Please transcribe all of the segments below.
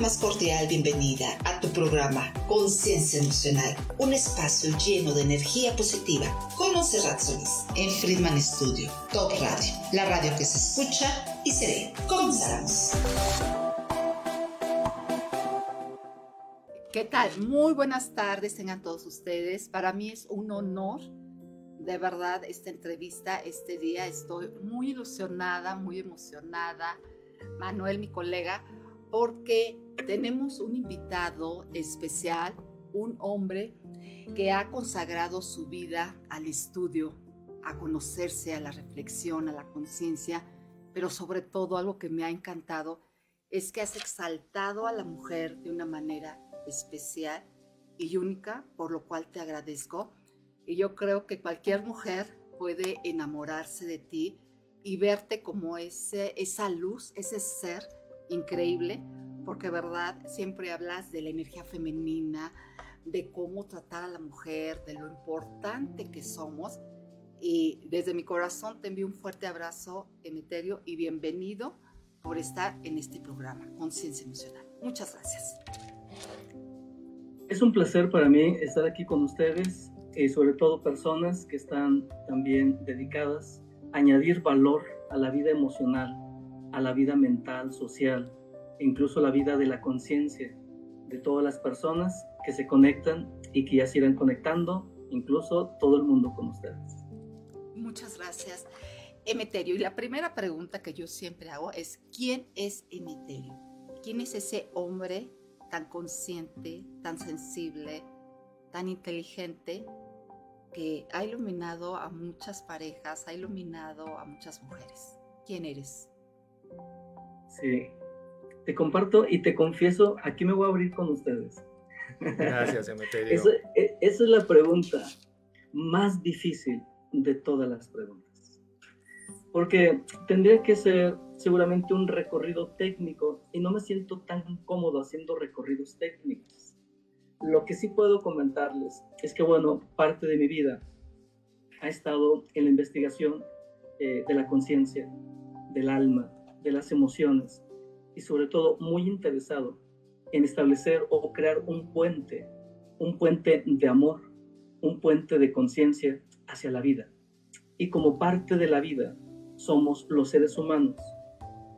más cordial bienvenida a tu programa Conciencia Emocional, un espacio lleno de energía positiva con Monserrat Solís en Friedman Studio, Top Radio, la radio que se escucha y se ve. Comenzamos. ¿Qué tal? Muy buenas tardes tengan todos ustedes. Para mí es un honor, de verdad, esta entrevista, este día. Estoy muy ilusionada, muy emocionada. Manuel, mi colega, porque tenemos un invitado especial, un hombre que ha consagrado su vida al estudio, a conocerse, a la reflexión, a la conciencia, pero sobre todo algo que me ha encantado es que has exaltado a la mujer de una manera especial y única, por lo cual te agradezco. Y yo creo que cualquier mujer puede enamorarse de ti y verte como ese, esa luz, ese ser increíble, porque verdad siempre hablas de la energía femenina, de cómo tratar a la mujer, de lo importante que somos. Y desde mi corazón te envío un fuerte abrazo, Emeterio, y bienvenido por estar en este programa, Conciencia Emocional. Muchas gracias. Es un placer para mí estar aquí con ustedes y sobre todo personas que están también dedicadas a añadir valor a la vida emocional a la vida mental, social, incluso la vida de la conciencia de todas las personas que se conectan y que ya se irán conectando, incluso todo el mundo con ustedes. Muchas gracias, Emeterio. Y la primera pregunta que yo siempre hago es, ¿quién es Emeterio? ¿Quién es ese hombre tan consciente, tan sensible, tan inteligente, que ha iluminado a muchas parejas, ha iluminado a muchas mujeres? ¿Quién eres? Sí, te comparto y te confieso, aquí me voy a abrir con ustedes. Gracias, Emeterio. Esa, e, esa es la pregunta más difícil de todas las preguntas. Porque tendría que ser seguramente un recorrido técnico y no me siento tan cómodo haciendo recorridos técnicos. Lo que sí puedo comentarles es que, bueno, parte de mi vida ha estado en la investigación eh, de la conciencia, del alma, de las emociones y sobre todo muy interesado en establecer o crear un puente, un puente de amor, un puente de conciencia hacia la vida. Y como parte de la vida somos los seres humanos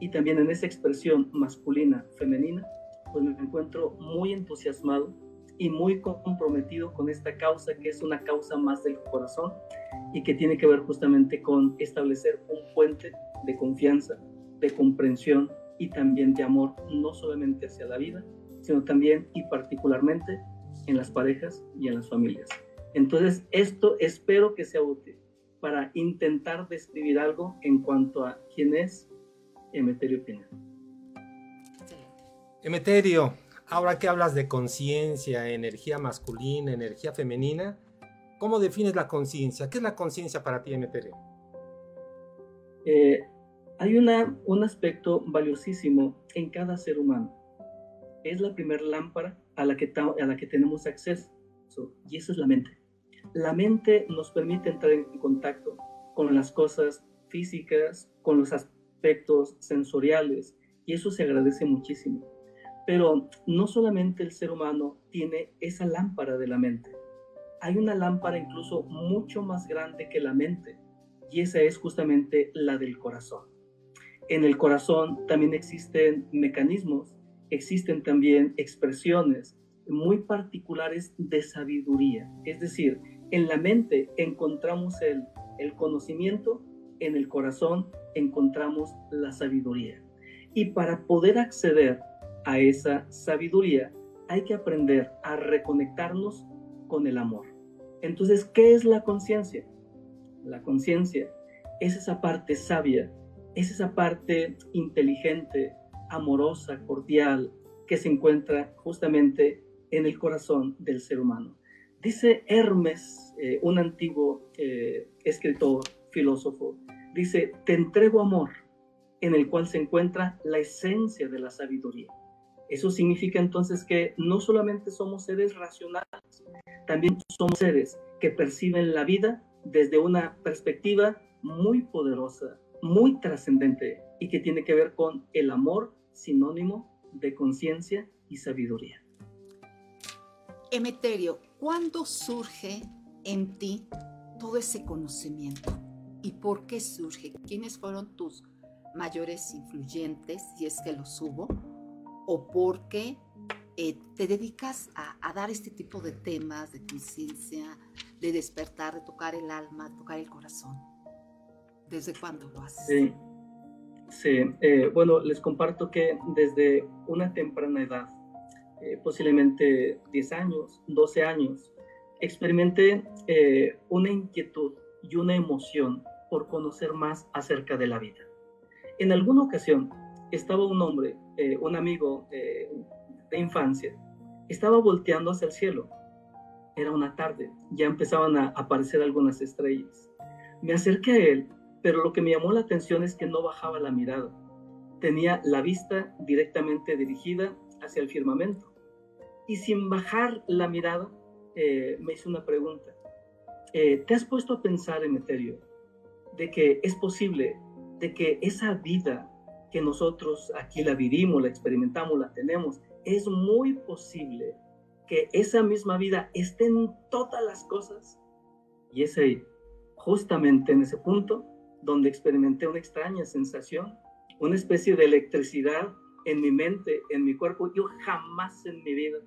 y también en esa expresión masculina, femenina, pues me encuentro muy entusiasmado y muy comprometido con esta causa que es una causa más del corazón y que tiene que ver justamente con establecer un puente de confianza, de comprensión y también de amor, no solamente hacia la vida, sino también y particularmente en las parejas y en las familias. Entonces, esto espero que sea útil para intentar describir algo en cuanto a quién es Emeterio Pineda. Emeterio, ahora que hablas de conciencia, energía masculina, energía femenina, ¿cómo defines la conciencia? ¿Qué es la conciencia para ti, Emeterio? Eh, hay una, un aspecto valiosísimo en cada ser humano. Es la primera lámpara a la, que a la que tenemos acceso y esa es la mente. La mente nos permite entrar en contacto con las cosas físicas, con los aspectos sensoriales y eso se agradece muchísimo. Pero no solamente el ser humano tiene esa lámpara de la mente, hay una lámpara incluso mucho más grande que la mente y esa es justamente la del corazón en el corazón también existen mecanismos, existen también expresiones muy particulares de sabiduría. Es decir, en la mente encontramos el, conocimiento, en el corazón encontramos la sabiduría. Y para poder acceder a esa sabiduría hay que aprender a reconectarnos con el amor. Entonces, ¿qué es la conciencia? La conciencia es esa parte sabia es esa parte inteligente, amorosa, cordial, que se encuentra justamente en el corazón del ser humano. Dice Hermes, eh, un antiguo eh, escritor, filósofo, dice, te entrego amor, en el cual se encuentra la esencia de la sabiduría. Eso significa entonces que no solamente somos seres racionales, también somos seres que perciben la vida desde una perspectiva muy poderosa, muy trascendente y que tiene que ver con el amor sinónimo de conciencia y sabiduría. Emeterio, ¿cuándo surge en ti todo ese conocimiento? ¿Y por qué surge? ¿Quiénes fueron tus mayores influyentes, si es que los hubo? ¿O por qué eh, te dedicas a, dar este tipo de temas de conciencia, de despertar, de tocar el alma, tocar el corazón? ¿Desde cuándo lo haces? Sí, sí. Eh, bueno, les comparto que desde una temprana edad, eh, posiblemente 10 años, 12 años, experimenté una inquietud y una emoción por conocer más acerca de la vida. En alguna ocasión estaba un hombre, un amigo de infancia, estaba volteando hacia el cielo. Era una tarde, ya empezaban a aparecer algunas estrellas. Me acerqué a él, pero lo que me llamó la atención es que no bajaba la mirada. Tenía la vista directamente dirigida hacia el firmamento. Y sin bajar la mirada, eh, me hizo una pregunta. Eh, ¿Te has puesto a pensar, Emeterio, de que es posible de que esa vida que nosotros aquí la vivimos, la experimentamos, la tenemos, es muy posible que esa misma vida esté en todas las cosas. Y es ahí, justamente en ese punto, donde experimenté una extraña sensación, una especie de electricidad en mi mente, en mi cuerpo. Yo jamás en mi vida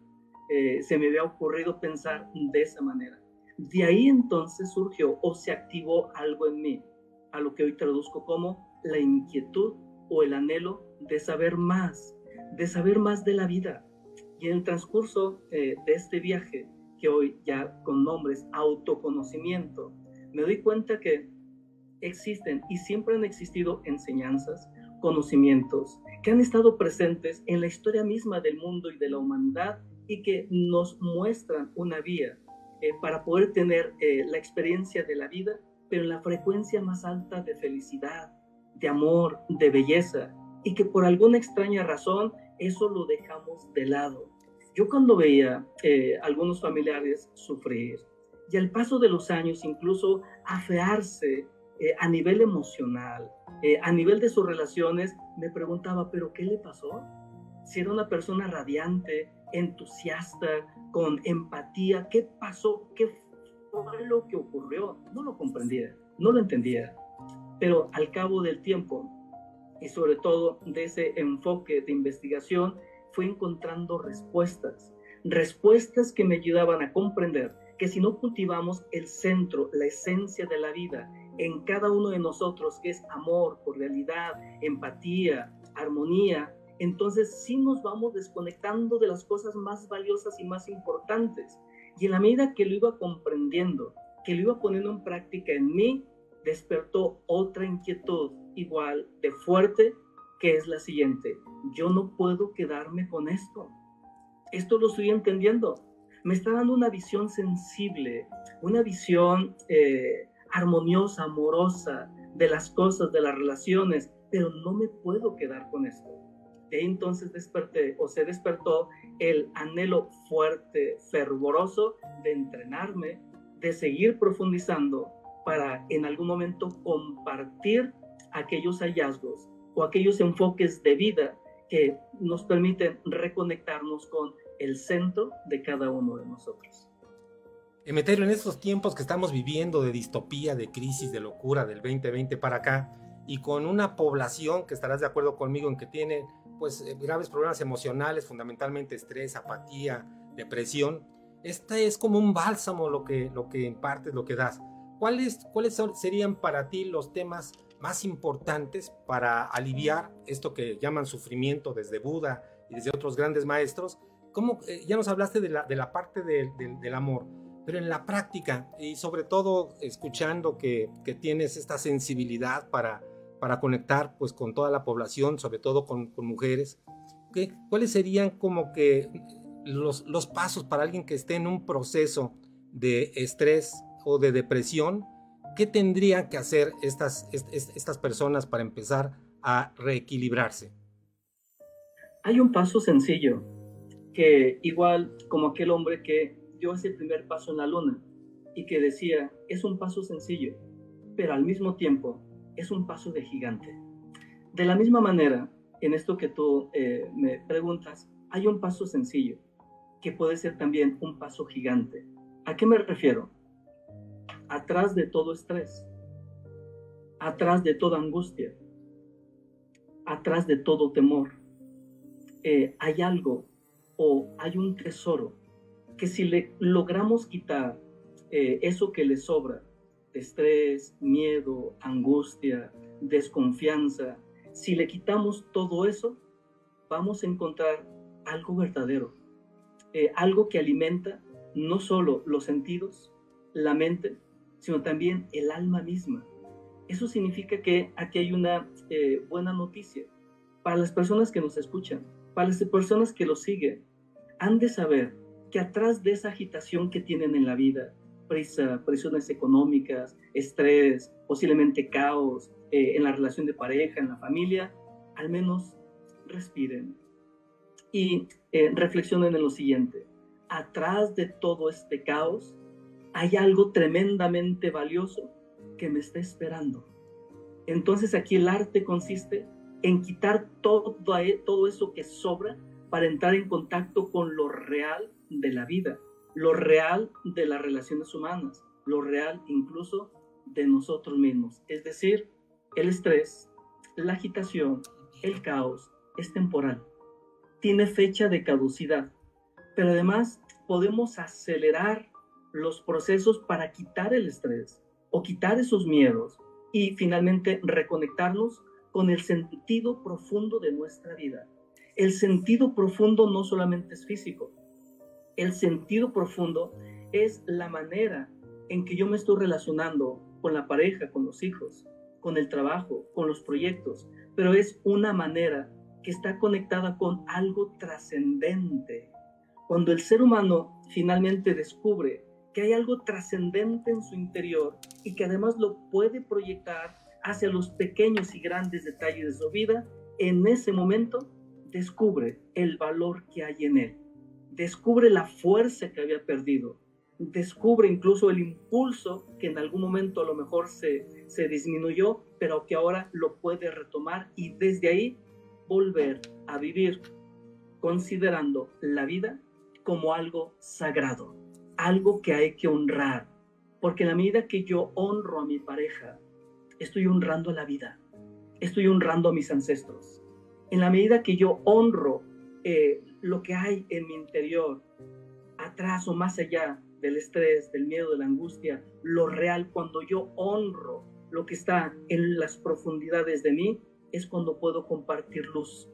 eh, se me había ocurrido pensar de esa manera. De ahí entonces surgió o se activó algo en mí, a lo que hoy traduzco como la inquietud o el anhelo de saber más, de saber más de la vida. Y en el transcurso eh, de este viaje, que hoy ya con nombres autoconocimiento, me doy cuenta que existen y siempre han existido enseñanzas, conocimientos que han estado presentes en la historia misma del mundo y de la humanidad y que nos muestran una vía eh, para poder tener eh, la experiencia de la vida, pero en la frecuencia más alta de felicidad, de amor, de belleza, y que por alguna extraña razón eso lo dejamos de lado. Yo cuando veía eh, algunos familiares sufrir y al paso de los años incluso afearse eh, a nivel emocional, eh, a nivel de sus relaciones, me preguntaba, ¿pero qué le pasó? Si era una persona radiante, entusiasta, con empatía, ¿qué pasó? ¿Qué fue lo que ocurrió? No lo comprendía, no lo entendía. Pero al cabo del tiempo, y sobre todo de ese enfoque de investigación, fui encontrando respuestas, respuestas que me ayudaban a comprender que si no cultivamos el centro, la esencia de la vida en cada uno de nosotros, que es amor, cordialidad, empatía, armonía, entonces sí nos vamos desconectando de las cosas más valiosas y más importantes. Y en la medida que lo iba comprendiendo, que lo iba poniendo en práctica en mí, despertó otra inquietud igual de fuerte, que es la siguiente. Yo no puedo quedarme con esto. Esto lo estoy entendiendo. Me está dando una visión sensible, una visión eh, armoniosa, amorosa de las cosas, de las relaciones, pero no me puedo quedar con esto. De entonces desperté o se despertó el anhelo fuerte, fervoroso de entrenarme, de seguir profundizando para en algún momento compartir aquellos hallazgos o aquellos enfoques de vida que nos permiten reconectarnos con el centro de cada uno de nosotros. Emeterio, en estos tiempos que estamos viviendo de distopía, de crisis, de locura del 2020 para acá, y con una población que estarás de acuerdo conmigo en que tiene pues eh, graves problemas emocionales, fundamentalmente estrés, apatía, depresión, este es como un bálsamo lo que, lo que impartes, lo que das. ¿Cuáles, ¿Cuáles serían para ti los temas más importantes para aliviar esto que llaman sufrimiento desde Buda y desde otros grandes maestros? ¿Cómo, eh, ya nos hablaste de la, de la parte del amor, pero en la práctica y sobre todo escuchando que, que tienes esta sensibilidad para, para conectar pues con toda la población, sobre todo con, con mujeres, ¿qué, ¿cuáles serían como que los, los pasos para alguien que esté en un proceso de estrés o de depresión, ¿qué tendrían que hacer estas, estas personas para empezar a reequilibrarse? Hay un paso sencillo, que igual como aquel hombre que ese primer paso en la luna y que decía, es un paso sencillo, pero al mismo tiempo es un paso de gigante. De la misma manera, en esto que tú eh, me preguntas, hay un paso sencillo, que puede ser también un paso gigante. ¿A qué me refiero? Atrás de todo estrés, atrás de toda angustia, atrás de todo temor, eh, hay algo o hay un tesoro que si le logramos quitar eh, eso que le sobra, estrés, miedo, angustia, desconfianza, si le quitamos todo eso, vamos a encontrar algo verdadero, eh, algo que alimenta no solo los sentidos, la mente, sino también el alma misma. Eso significa que aquí hay una eh, buena noticia para las personas que nos escuchan, para las personas que lo siguen. Han de saber que atrás de esa agitación que tienen en la vida, prisa, presiones económicas, estrés, posiblemente caos eh, en la relación de pareja, en la familia, al menos respiren y eh, reflexionen en lo siguiente. Atrás de todo este caos hay algo tremendamente valioso que me está esperando. Entonces aquí el arte consiste en quitar todo, todo eso que sobra para entrar en contacto con lo real de la vida, lo real de las relaciones humanas, lo real incluso de nosotros mismos. Es decir, el estrés, la agitación, el caos es temporal, tiene fecha de caducidad, pero además podemos acelerar los procesos para quitar el estrés o quitar esos miedos y finalmente reconectarnos con el sentido profundo de nuestra vida. El sentido profundo no solamente es físico, el sentido profundo es la manera en que yo me estoy relacionando con la pareja, con los hijos, con el trabajo, con los proyectos, pero es una manera que está conectada con algo trascendente. Cuando el ser humano finalmente descubre que hay algo trascendente en su interior y que además lo puede proyectar hacia los pequeños y grandes detalles de su vida, en ese momento descubre el valor que hay en él descubre la fuerza que había perdido, descubre incluso el impulso que en algún momento a lo mejor se, se disminuyó, pero que ahora lo puede retomar y desde ahí volver a vivir considerando la vida como algo sagrado, algo que hay que honrar, porque en la medida que yo honro a mi pareja, estoy honrando la vida, estoy honrando a mis ancestros. En la medida que yo honro eh, lo que hay en mi interior, atrás o más allá del estrés, del miedo, de la angustia, lo real, cuando yo honro lo que está en las profundidades de mí, es cuando puedo compartir luz,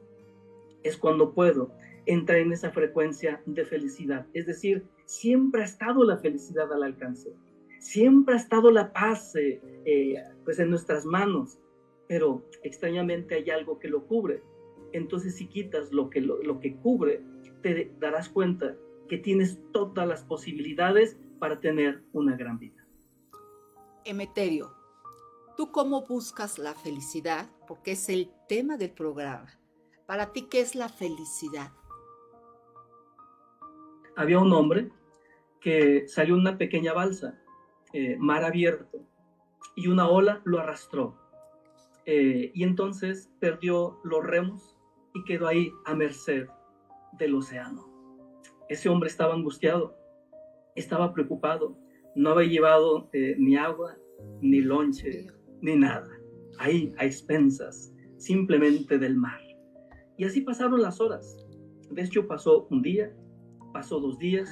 es cuando puedo entrar en esa frecuencia de felicidad. Es decir, siempre ha estado la felicidad al alcance, siempre ha estado la paz eh, eh, pues en nuestras manos, pero extrañamente hay algo que lo cubre entonces si quitas lo que, lo, que cubre, te darás cuenta que tienes todas las posibilidades para tener una gran vida. Emeterio, ¿tú cómo buscas la felicidad? Porque es el tema del programa. Para ti, ¿qué es la felicidad? Había un hombre que salió una pequeña balsa, eh, mar abierto, y una ola lo arrastró. Eh, y entonces perdió los remos y quedó ahí a merced del océano. Ese hombre estaba angustiado, estaba preocupado, no había llevado eh, ni agua, ni lonche, ni nada, ahí a expensas simplemente del mar. Y así pasaron las horas. De hecho, pasó un día, pasó dos días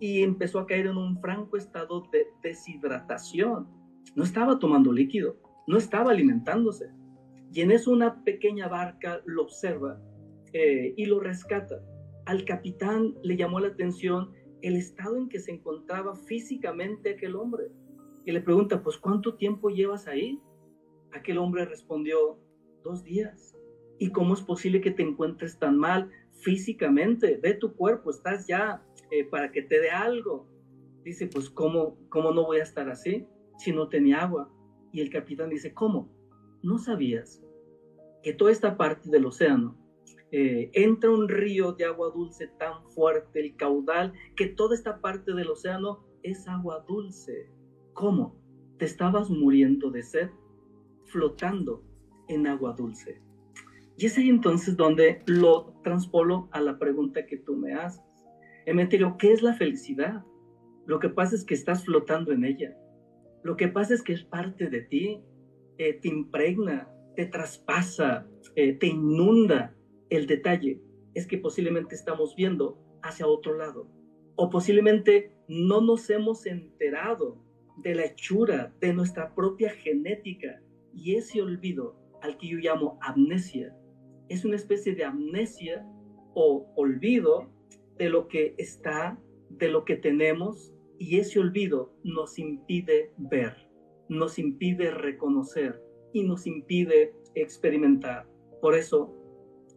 y empezó a caer en un franco estado de deshidratación. No estaba tomando líquido, no estaba alimentándose. Y en eso una pequeña barca lo observa eh, y lo rescata. Al capitán le llamó la atención el estado en que se encontraba físicamente aquel hombre. Y le pregunta, pues ¿cuánto tiempo llevas ahí? Aquel hombre respondió, dos días. ¿Y cómo es posible que te encuentres tan mal físicamente? De tu cuerpo, estás ya eh, para que te dé algo. Dice, pues ¿cómo, ¿cómo no voy a estar así si no tenía agua? Y el capitán dice, ¿cómo? ¿No sabías que toda esta parte del océano eh, entra un río de agua dulce tan fuerte, el caudal, que toda esta parte del océano es agua dulce? ¿Cómo? ¿Te estabas muriendo de sed? Flotando en agua dulce. Y es ahí entonces donde lo transpolo a la pregunta que tú me haces. Emeterio, ¿qué es la felicidad? Lo que pasa es que estás flotando en ella. Lo que pasa es que es parte de ti, eh, te impregna, te traspasa, eh, te inunda. El detalle es que posiblemente estamos viendo hacia otro lado o posiblemente no nos hemos enterado de la hechura de nuestra propia genética y ese olvido al que yo llamo amnesia es una especie de amnesia o olvido de lo que está, de lo que tenemos y ese olvido nos impide ver, nos impide reconocer y nos impide experimentar. Por eso,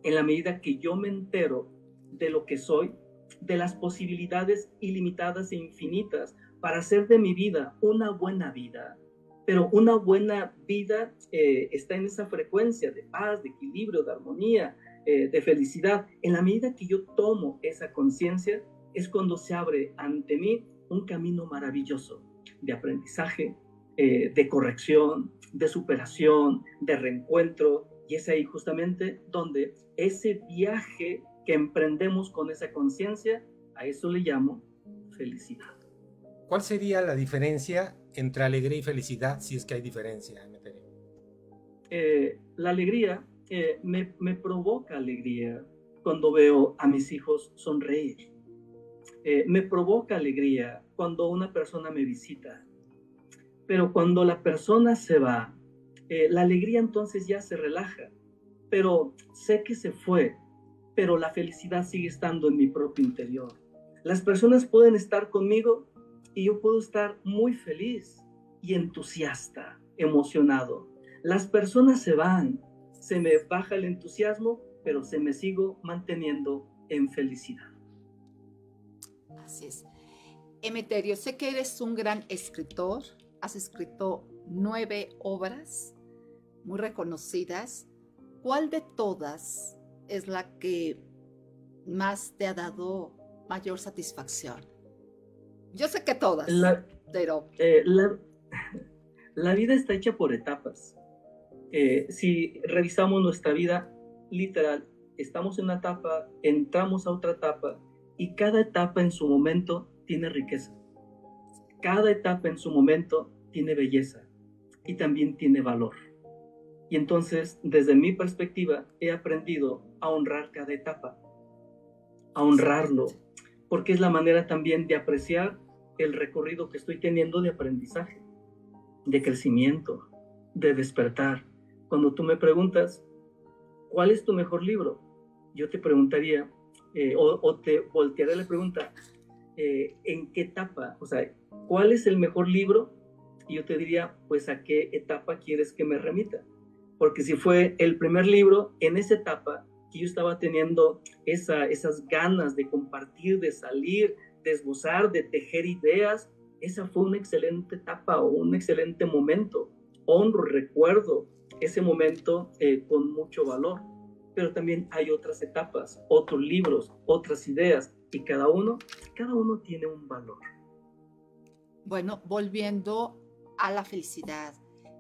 en la medida que yo me entero de lo que soy, de las posibilidades ilimitadas e infinitas para hacer de mi vida una buena vida. Pero una buena vida eh, está en esa frecuencia de paz, de equilibrio, de armonía, eh, de felicidad. En la medida que yo tomo esa conciencia, es cuando se abre ante mí un camino maravilloso de aprendizaje, eh, de corrección, de superación, de reencuentro. Y es ahí justamente donde ese viaje que emprendemos con esa conciencia, a eso le llamo felicidad. ¿Cuál sería la diferencia entre alegría y felicidad, si es que hay diferencia, eh, la alegría eh, me, me, provoca alegría cuando veo a mis hijos sonreír. Eh, me provoca alegría cuando una persona me visita. Pero cuando la persona se va, la alegría entonces ya se relaja. Pero sé que se fue, pero la felicidad sigue estando en mi propio interior. Las personas pueden estar conmigo y yo puedo estar muy feliz y entusiasta, emocionado. Las personas se van, se me baja el entusiasmo, pero se me sigo manteniendo en felicidad. Así es. Emeterio, sé que eres un gran escritor, has escrito nueve obras muy reconocidas. ¿Cuál de todas es la que más te ha dado mayor satisfacción? Yo sé que todas, pero... Eh, la, vida está hecha por etapas. Eh, si revisamos nuestra vida, literal, estamos en una etapa, entramos a otra etapa y cada etapa en su momento tiene riqueza. Cada etapa en su momento tiene belleza y también tiene valor. Y entonces, desde mi perspectiva, he aprendido a honrar cada etapa, a honrarlo, porque es la manera también de apreciar el recorrido que estoy teniendo de aprendizaje, de crecimiento, de despertar. Cuando tú me preguntas, ¿cuál es tu mejor libro? Yo te preguntaría, eh, o, te voltearé la pregunta, eh, ¿en qué etapa? O sea, ¿cuál es el mejor libro? Yo te diría, pues, ¿a qué etapa quieres que me remita? Porque si fue el primer libro, en esa etapa que yo estaba teniendo esa, esas ganas de compartir, de salir, de esbozar, de tejer ideas. Esa fue una excelente etapa o un excelente momento. Honro, recuerdo ese momento eh, con mucho valor. Pero también hay otras etapas, otros libros, otras ideas y cada uno, cada uno tiene un valor. Bueno, volviendo a la felicidad,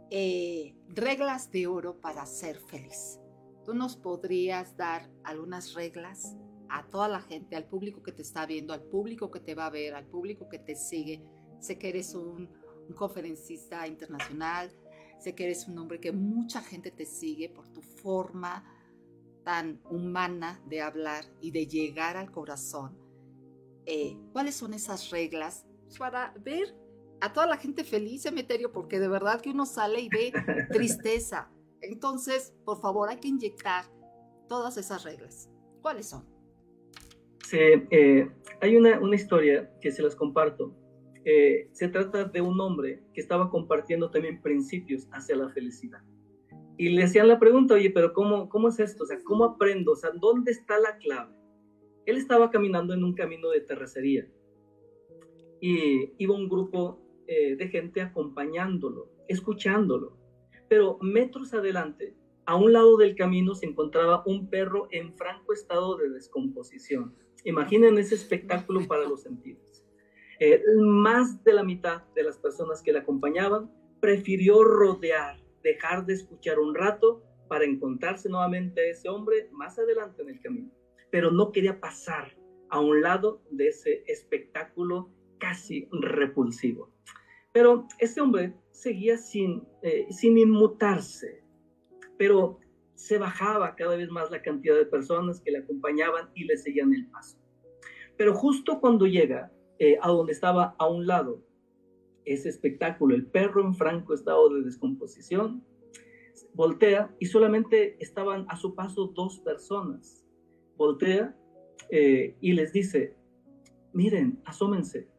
eh, reglas de oro para ser feliz. ¿Tú nos podrías dar algunas reglas a toda la gente, al público que te está viendo, al público que te va a ver, al público que te sigue? Sé que eres un, conferencista internacional, sé que eres un hombre que mucha gente te sigue por tu forma tan humana de hablar y de llegar al corazón. Eh, ¿Cuáles son esas reglas para ver a toda la gente feliz, Emeterio? Porque de verdad que uno sale y ve tristeza, entonces, por favor, hay que inyectar todas esas reglas. ¿Cuáles son? Sí, eh, hay una, una, historia que se las comparto. Eh, se trata de un hombre que estaba compartiendo también principios hacia la felicidad. Y le hacían la pregunta, oye, pero ¿cómo, cómo es esto? O sea, ¿cómo aprendo? O sea, ¿dónde está la clave? Él estaba caminando en un camino de terracería y iba un grupo eh, de gente acompañándolo, escuchándolo. Pero metros adelante, a un lado del camino, se encontraba un perro en franco estado de descomposición. Imaginen ese espectáculo para los sentidos. Eh, más de la mitad de las personas que le acompañaban prefirió rodear, dejar de escuchar un rato para encontrarse nuevamente a ese hombre más adelante en el camino, pero no quería pasar a un lado de ese espectáculo casi repulsivo. Pero este hombre seguía sin, eh, sin inmutarse, pero se bajaba cada vez más la cantidad de personas que le acompañaban y le seguían el paso. Pero justo cuando llega eh, a donde estaba a un lado ese espectáculo, el perro en franco estado de descomposición, voltea y solamente estaban a su paso dos personas. Voltea eh, y les dice, miren, asómense,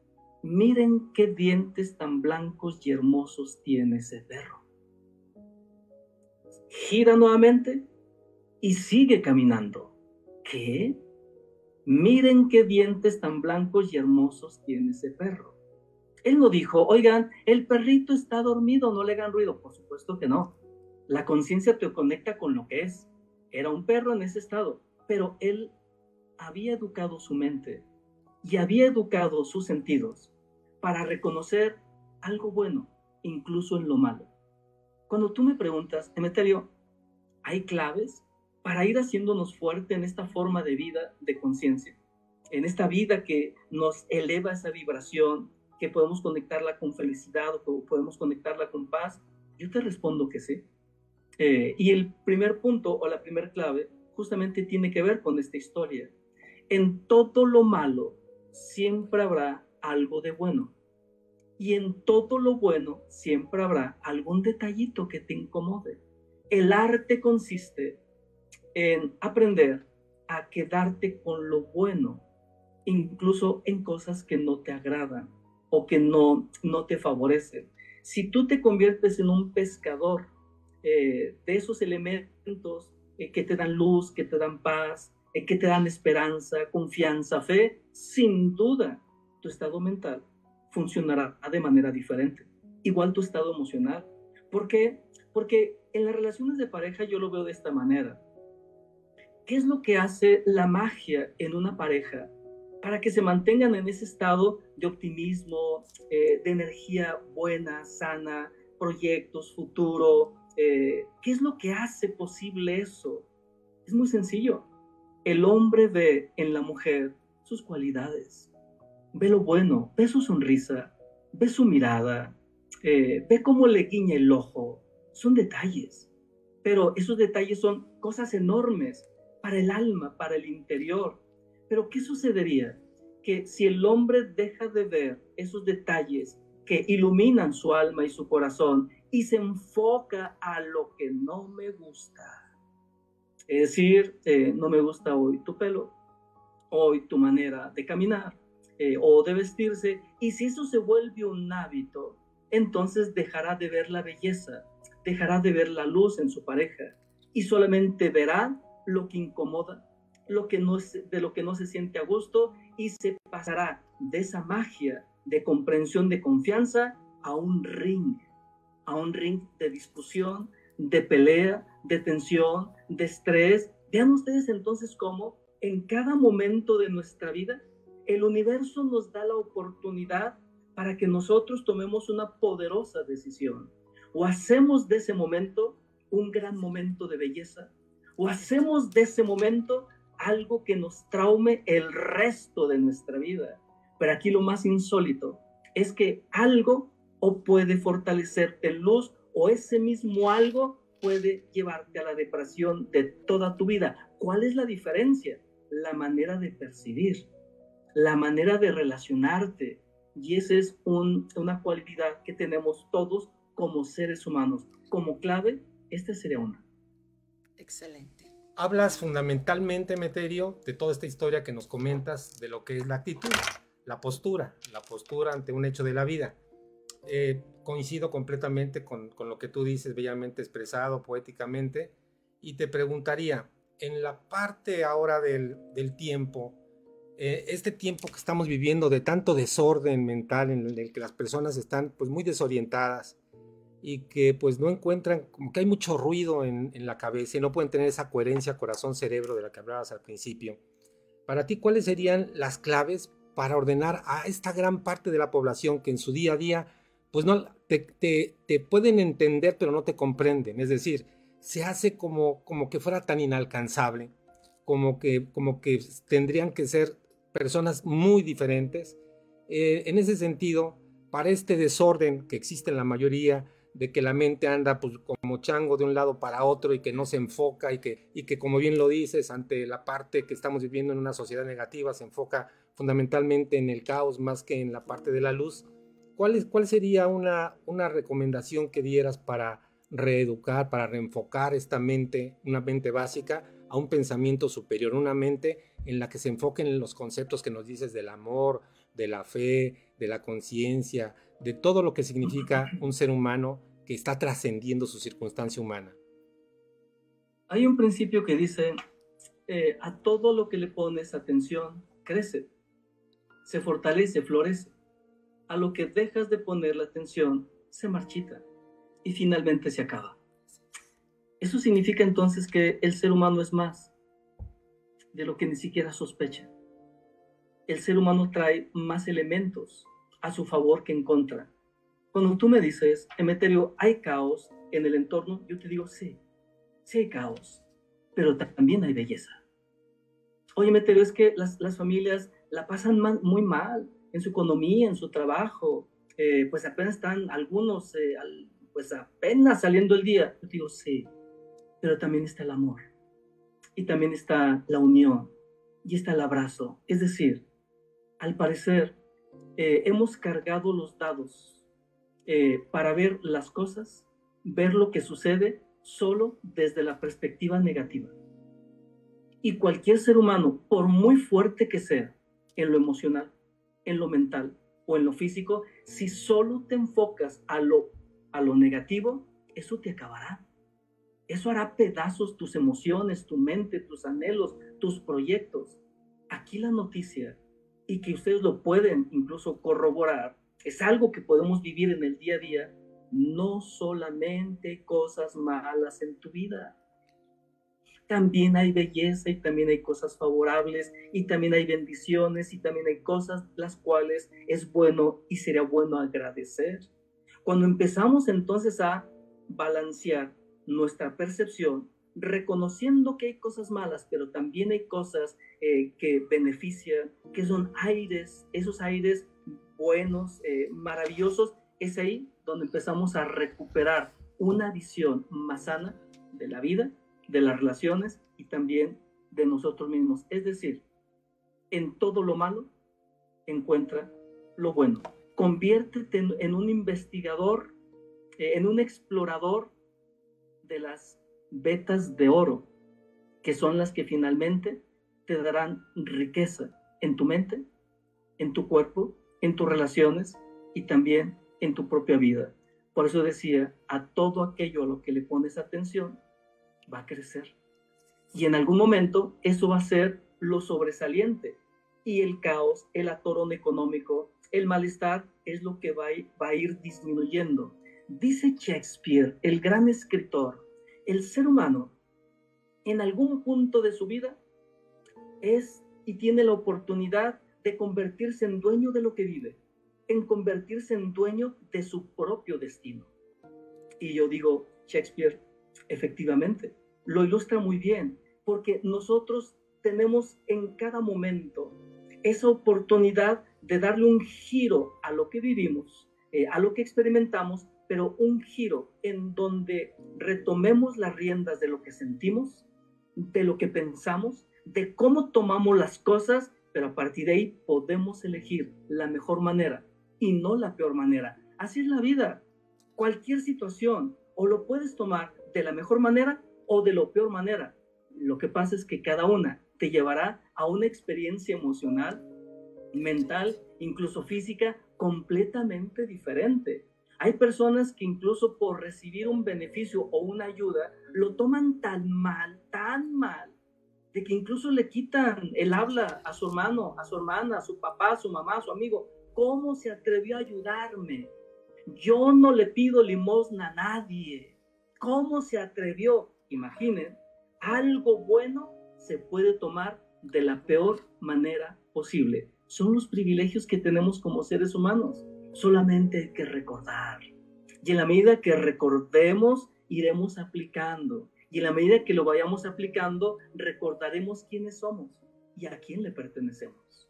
miren qué dientes tan blancos y hermosos tiene ese perro. Gira nuevamente y sigue caminando. ¿Qué? Miren qué dientes tan blancos y hermosos tiene ese perro. Él no dijo, oigan, el perrito está dormido, no le hagan ruido. Por supuesto que no. La conciencia te conecta con lo que es. Era un perro en ese estado, pero él había educado su mente y había educado sus sentidos para reconocer algo bueno, incluso en lo malo. Cuando tú me preguntas, Emeterio, ¿hay claves para ir haciéndonos fuerte en esta forma de vida de conciencia? En esta vida que nos eleva esa vibración, que podemos conectarla con felicidad o podemos conectarla con paz. Yo te respondo que sí. Eh, y el primer punto o la primera clave justamente tiene que ver con esta historia. En todo lo malo siempre habrá algo de bueno. Y en todo lo bueno siempre habrá algún detallito que te incomode. El arte consiste en aprender a quedarte con lo bueno, incluso en cosas que no te agradan o que no, no te favorecen. Si tú te conviertes en un pescador eh, de esos elementos eh, que te dan luz, que te dan paz, eh, que te dan esperanza, confianza, fe, sin duda tu estado mental funcionará de manera diferente. Igual tu estado emocional. ¿Por qué? Porque en las relaciones de pareja yo lo veo de esta manera. ¿Qué es lo que hace la magia en una pareja para que se mantengan en ese estado de optimismo, de energía buena, sana, proyectos, futuro, eh, ¿Qué es lo que hace posible eso? Es muy sencillo. El hombre ve en la mujer sus cualidades, ve lo bueno, ve su sonrisa, ve su mirada, eh, ve cómo le guiña el ojo. Son detalles, pero esos detalles son cosas enormes para el alma, para el interior. Pero ¿qué sucedería? Que si el hombre deja de ver esos detalles que iluminan su alma y su corazón y se enfoca a lo que no me gusta. Es decir, eh, no me gusta hoy tu pelo, hoy tu manera de caminar eh, o de vestirse. Y si eso se vuelve un hábito, entonces dejará de ver la belleza, dejará de ver la luz en su pareja y solamente verá lo que incomoda, lo que no, de lo que no se siente a gusto y se pasará de esa magia de comprensión, de confianza a un ring a un ring de discusión, de pelea, de tensión, de estrés. Vean ustedes entonces cómo en cada momento de nuestra vida el universo nos da la oportunidad para que nosotros tomemos una poderosa decisión. O hacemos de ese momento un gran momento de belleza, o hacemos de ese momento algo que nos traume el resto de nuestra vida. Pero aquí lo más insólito es que algo o puede fortalecerte en luz o ese mismo algo puede llevarte a la depresión de toda tu vida. ¿Cuál es la diferencia? La manera de percibir, la manera de relacionarte. Y esa es una cualidad que tenemos todos como seres humanos. Como clave, esta sería una. Excelente. Hablas fundamentalmente, Meterio, de toda esta historia que nos comentas de lo que es la actitud, la postura, la postura ante un hecho de la vida. Eh, coincido completamente con, lo que tú dices, bellamente expresado, poéticamente, y te preguntaría, en la parte ahora del, tiempo, eh, este tiempo que estamos viviendo de tanto desorden mental en el que las personas están pues muy desorientadas y que pues no encuentran, como que hay mucho ruido en, en la cabeza y no pueden tener esa coherencia corazón-cerebro de la que hablabas al principio. Para ti, ¿cuáles serían las claves para ordenar a esta gran parte de la población que en su día a día pues no, te, pueden entender, pero no te comprenden. Es decir, se hace como, como que fuera tan inalcanzable, como que, como que tendrían que ser personas muy diferentes. Eh, en ese sentido, para este desorden que existe en la mayoría, de que la mente anda pues, como chango de un lado para otro y que no se enfoca y que, y que, como bien lo dices, ante la parte que estamos viviendo en una sociedad negativa, se enfoca fundamentalmente en el caos más que en la parte de la luz. ¿Cuál, es, cuál sería una, una recomendación que dieras para reeducar, para reenfocar esta mente, una mente básica, a un pensamiento superior, una mente en la que se enfoquen en los conceptos que nos dices del amor, de la fe, de la conciencia, de todo lo que significa un ser humano que está trascendiendo su circunstancia humana. Hay un principio que dice, eh, a todo lo que le pones atención, crece, se fortalece, florece. A lo que dejas de poner la atención, se marchita y finalmente se acaba. Eso significa entonces que el ser humano es más de lo que ni siquiera sospecha. El ser humano trae más elementos a su favor que en contra. Cuando tú me dices, Emeterio, hay caos en el entorno, yo te digo, sí, sí hay caos, pero también hay belleza. Oye, Emeterio, es que las, familias la pasan muy mal en su economía, en su trabajo, eh, pues apenas están algunos, eh, pues apenas saliendo el día. Yo te digo, sí, pero también está el amor y también está la unión y está el abrazo. Es decir, al parecer, eh, hemos cargado los dados eh, para ver las cosas, ver lo que sucede solo desde la perspectiva negativa. Y cualquier ser humano, por muy fuerte que sea en lo emocional, en lo mental o en lo físico, si solo te enfocas a lo, a lo negativo, eso te acabará. Eso hará pedazos tus emociones, tu mente, tus anhelos, tus proyectos. Aquí la noticia y que ustedes lo pueden incluso corroborar, es algo que podemos vivir en el día a día, no solamente cosas malas en tu vida. También hay belleza y también hay cosas favorables y también hay bendiciones y también hay cosas las cuales es bueno y sería bueno agradecer. Cuando empezamos entonces a balancear nuestra percepción, reconociendo que hay cosas malas, pero también hay cosas eh, que benefician, que son aires, esos aires buenos, eh, maravillosos, es ahí donde empezamos a recuperar una visión más sana de la vida, de las relaciones y también de nosotros mismos. Es decir, en todo lo malo encuentra lo bueno. Conviértete en, un investigador, eh, en un explorador de las vetas de oro, que son las que finalmente te darán riqueza en tu mente, en tu cuerpo, en tus relaciones y también en tu propia vida. Por eso decía, a todo aquello a lo que le pones atención, va a crecer. Y en algún momento eso va a ser lo sobresaliente. Y el caos, el atorón económico, el malestar es lo que va va a ir disminuyendo. Dice Shakespeare, el gran escritor, el ser humano en algún punto de su vida es y tiene la oportunidad de convertirse en dueño de lo que vive, en convertirse en dueño de su propio destino. Y yo digo, Shakespeare, efectivamente, lo ilustra muy bien, porque nosotros tenemos en cada momento esa oportunidad de darle un giro a lo que vivimos, eh, a lo que experimentamos, pero un giro en donde retomemos las riendas de lo que sentimos, de lo que pensamos, de cómo tomamos las cosas, pero a partir de ahí podemos elegir la mejor manera y no la peor manera. Así es la vida. Cualquier situación o lo puedes tomar de la mejor manera o de la peor manera. Lo que pasa es que cada una te llevará a una experiencia emocional, mental, incluso física, completamente diferente. Hay personas que incluso por recibir un beneficio o una ayuda lo toman tan mal, tan mal, de que incluso le quitan el habla a su hermano, a su hermana, a su papá, a su mamá, a su amigo. ¿Cómo se atrevió a ayudarme? Yo no le pido limosna a nadie. ¿Cómo se atrevió? Imaginen, algo bueno se puede tomar de la peor manera posible. Son los privilegios que tenemos como seres humanos solamente hay que recordar. Y en la medida que recordemos, iremos aplicando. Y en la medida que lo vayamos aplicando, recordaremos quiénes somos y a quién le pertenecemos.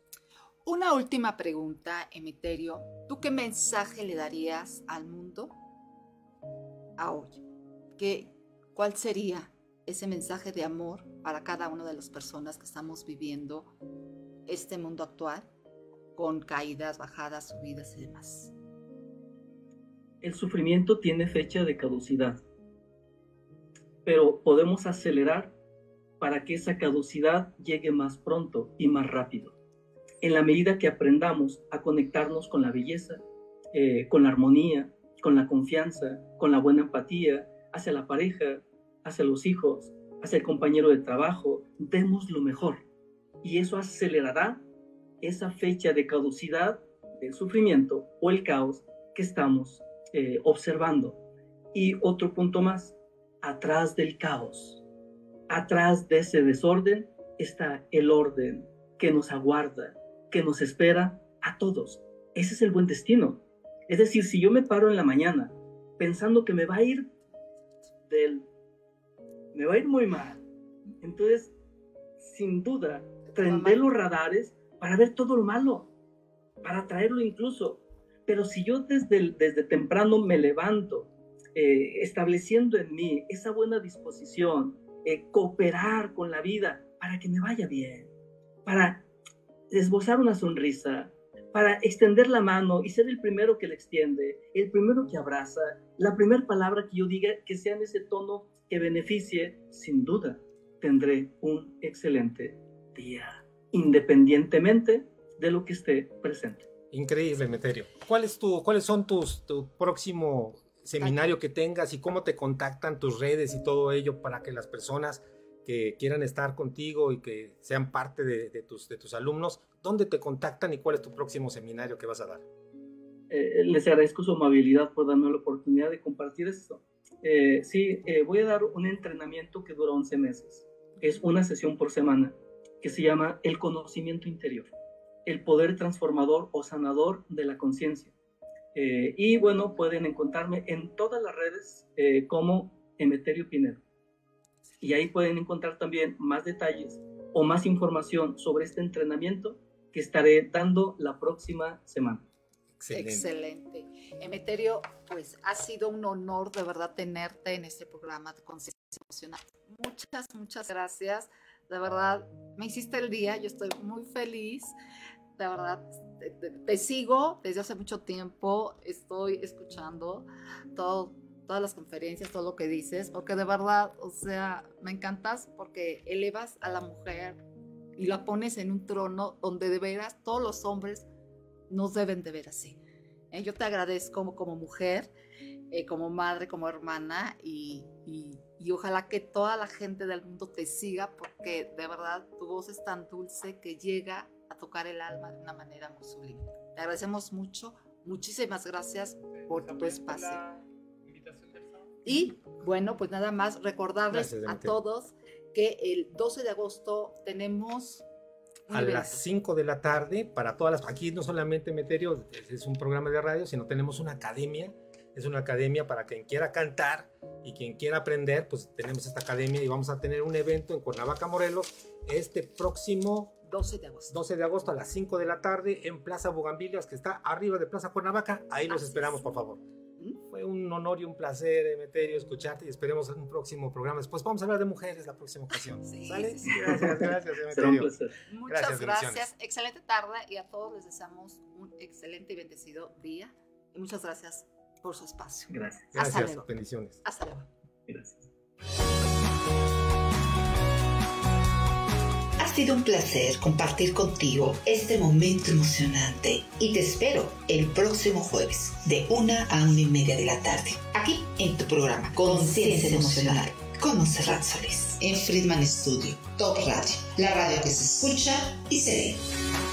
Una última pregunta, Emeterio. ¿Tú qué mensaje le darías al mundo a hoy? ¿Qué, ¿Cuál sería ese mensaje de amor para cada una de las personas que estamos viviendo este mundo actual con caídas, bajadas, subidas y demás? El sufrimiento tiene fecha de caducidad, pero podemos acelerar para que esa caducidad llegue más pronto y más rápido. En la medida que aprendamos a conectarnos con la belleza, eh, con la armonía, con la confianza, con la buena empatía hacia la pareja, hacia los hijos, hacia el compañero de trabajo, demos lo mejor. Y eso acelerará esa fecha de caducidad del sufrimiento o el caos que estamos eh, observando. Y otro punto más, atrás del caos, atrás de ese desorden está el orden que nos aguarda, que nos espera a todos. Ese es el buen destino. Es decir, si yo me paro en la mañana pensando que me va a ir del me va a ir muy mal. Entonces, sin duda, prender los radares para ver todo lo malo, para traerlo incluso. Pero si yo desde, desde temprano me levanto, eh, estableciendo en mí esa buena disposición, eh, cooperar con la vida para que me vaya bien, para esbozar una sonrisa, para extender la mano y ser el primero que le extiende, el primero que abraza, la primera palabra que yo diga que sea en ese tono que beneficie, sin duda tendré un excelente día, independientemente de lo que esté presente. Increíble, Meterio. ¿Cuál es tu, ¿Cuáles son tus tu próximo seminario que tengas y cómo te contactan tus redes y todo ello para que las personas que quieran estar contigo y que sean parte de, tus, de tus alumnos, ¿dónde te contactan y cuál es tu próximo seminario que vas a dar? Eh, les agradezco su amabilidad por darme la oportunidad de compartir esto. Eh, sí, eh, voy a dar un entrenamiento que dura 11 meses. Es una sesión por semana que se llama El conocimiento interior, el poder transformador o sanador de la conciencia. Eh, y bueno, pueden encontrarme en todas las redes como Emeterio Pinedo. Y ahí pueden encontrar también más detalles o más información sobre este entrenamiento que estaré dando la próxima semana. Excelente. Emeterio, pues ha sido un honor de verdad tenerte en este programa de conciencia emocional. Muchas, muchas gracias. De verdad, me hiciste el día, yo estoy muy feliz. De verdad, te, sigo desde hace mucho tiempo, estoy escuchando todas las conferencias, todo lo que dices, porque de verdad, o sea, me encantas porque elevas a la mujer y la pones en un trono donde de veras todos los hombres nos deben de ver así. Eh, yo te agradezco como, mujer, eh, como madre, como hermana y, ojalá que toda la gente del mundo te siga porque de verdad tu voz es tan dulce que llega a tocar el alma de una manera muy sublime. Te agradecemos mucho, muchísimas gracias por tu espacio. Y bueno, pues nada más recordarles a todos que el 12 de agosto tenemos a las 5 de la tarde para todas las... Aquí no solamente Meterio es un programa de radio, sino tenemos una academia. Es una academia para quien quiera cantar y quien quiera aprender, pues tenemos esta academia y vamos a tener un evento en Cuernavaca, Morelos, este próximo 12 de agosto. 12 de agosto a las 5 de la tarde en Plaza Bugambilias, que está arriba de Plaza Cuernavaca. Ahí los esperamos, por favor. Fue un honor y un placer, Emeterio, escucharte y esperemos en un próximo programa. Después vamos a hablar de mujeres la próxima ocasión. Sí, Gracias, gracias, Emeterio. Muchas gracias. Excelente tarde y a todos les deseamos un excelente y bendecido día. Y muchas gracias por su espacio. Gracias. Gracias. Bendiciones. Hasta luego. Gracias. Ha sido un placer compartir contigo este momento emocionante y te espero el próximo jueves de una a una y media de la tarde, aquí en tu programa Conciencia Emocional con Monserrat Solís en Friedman Studio, Top Radio, la radio que se escucha y se ve.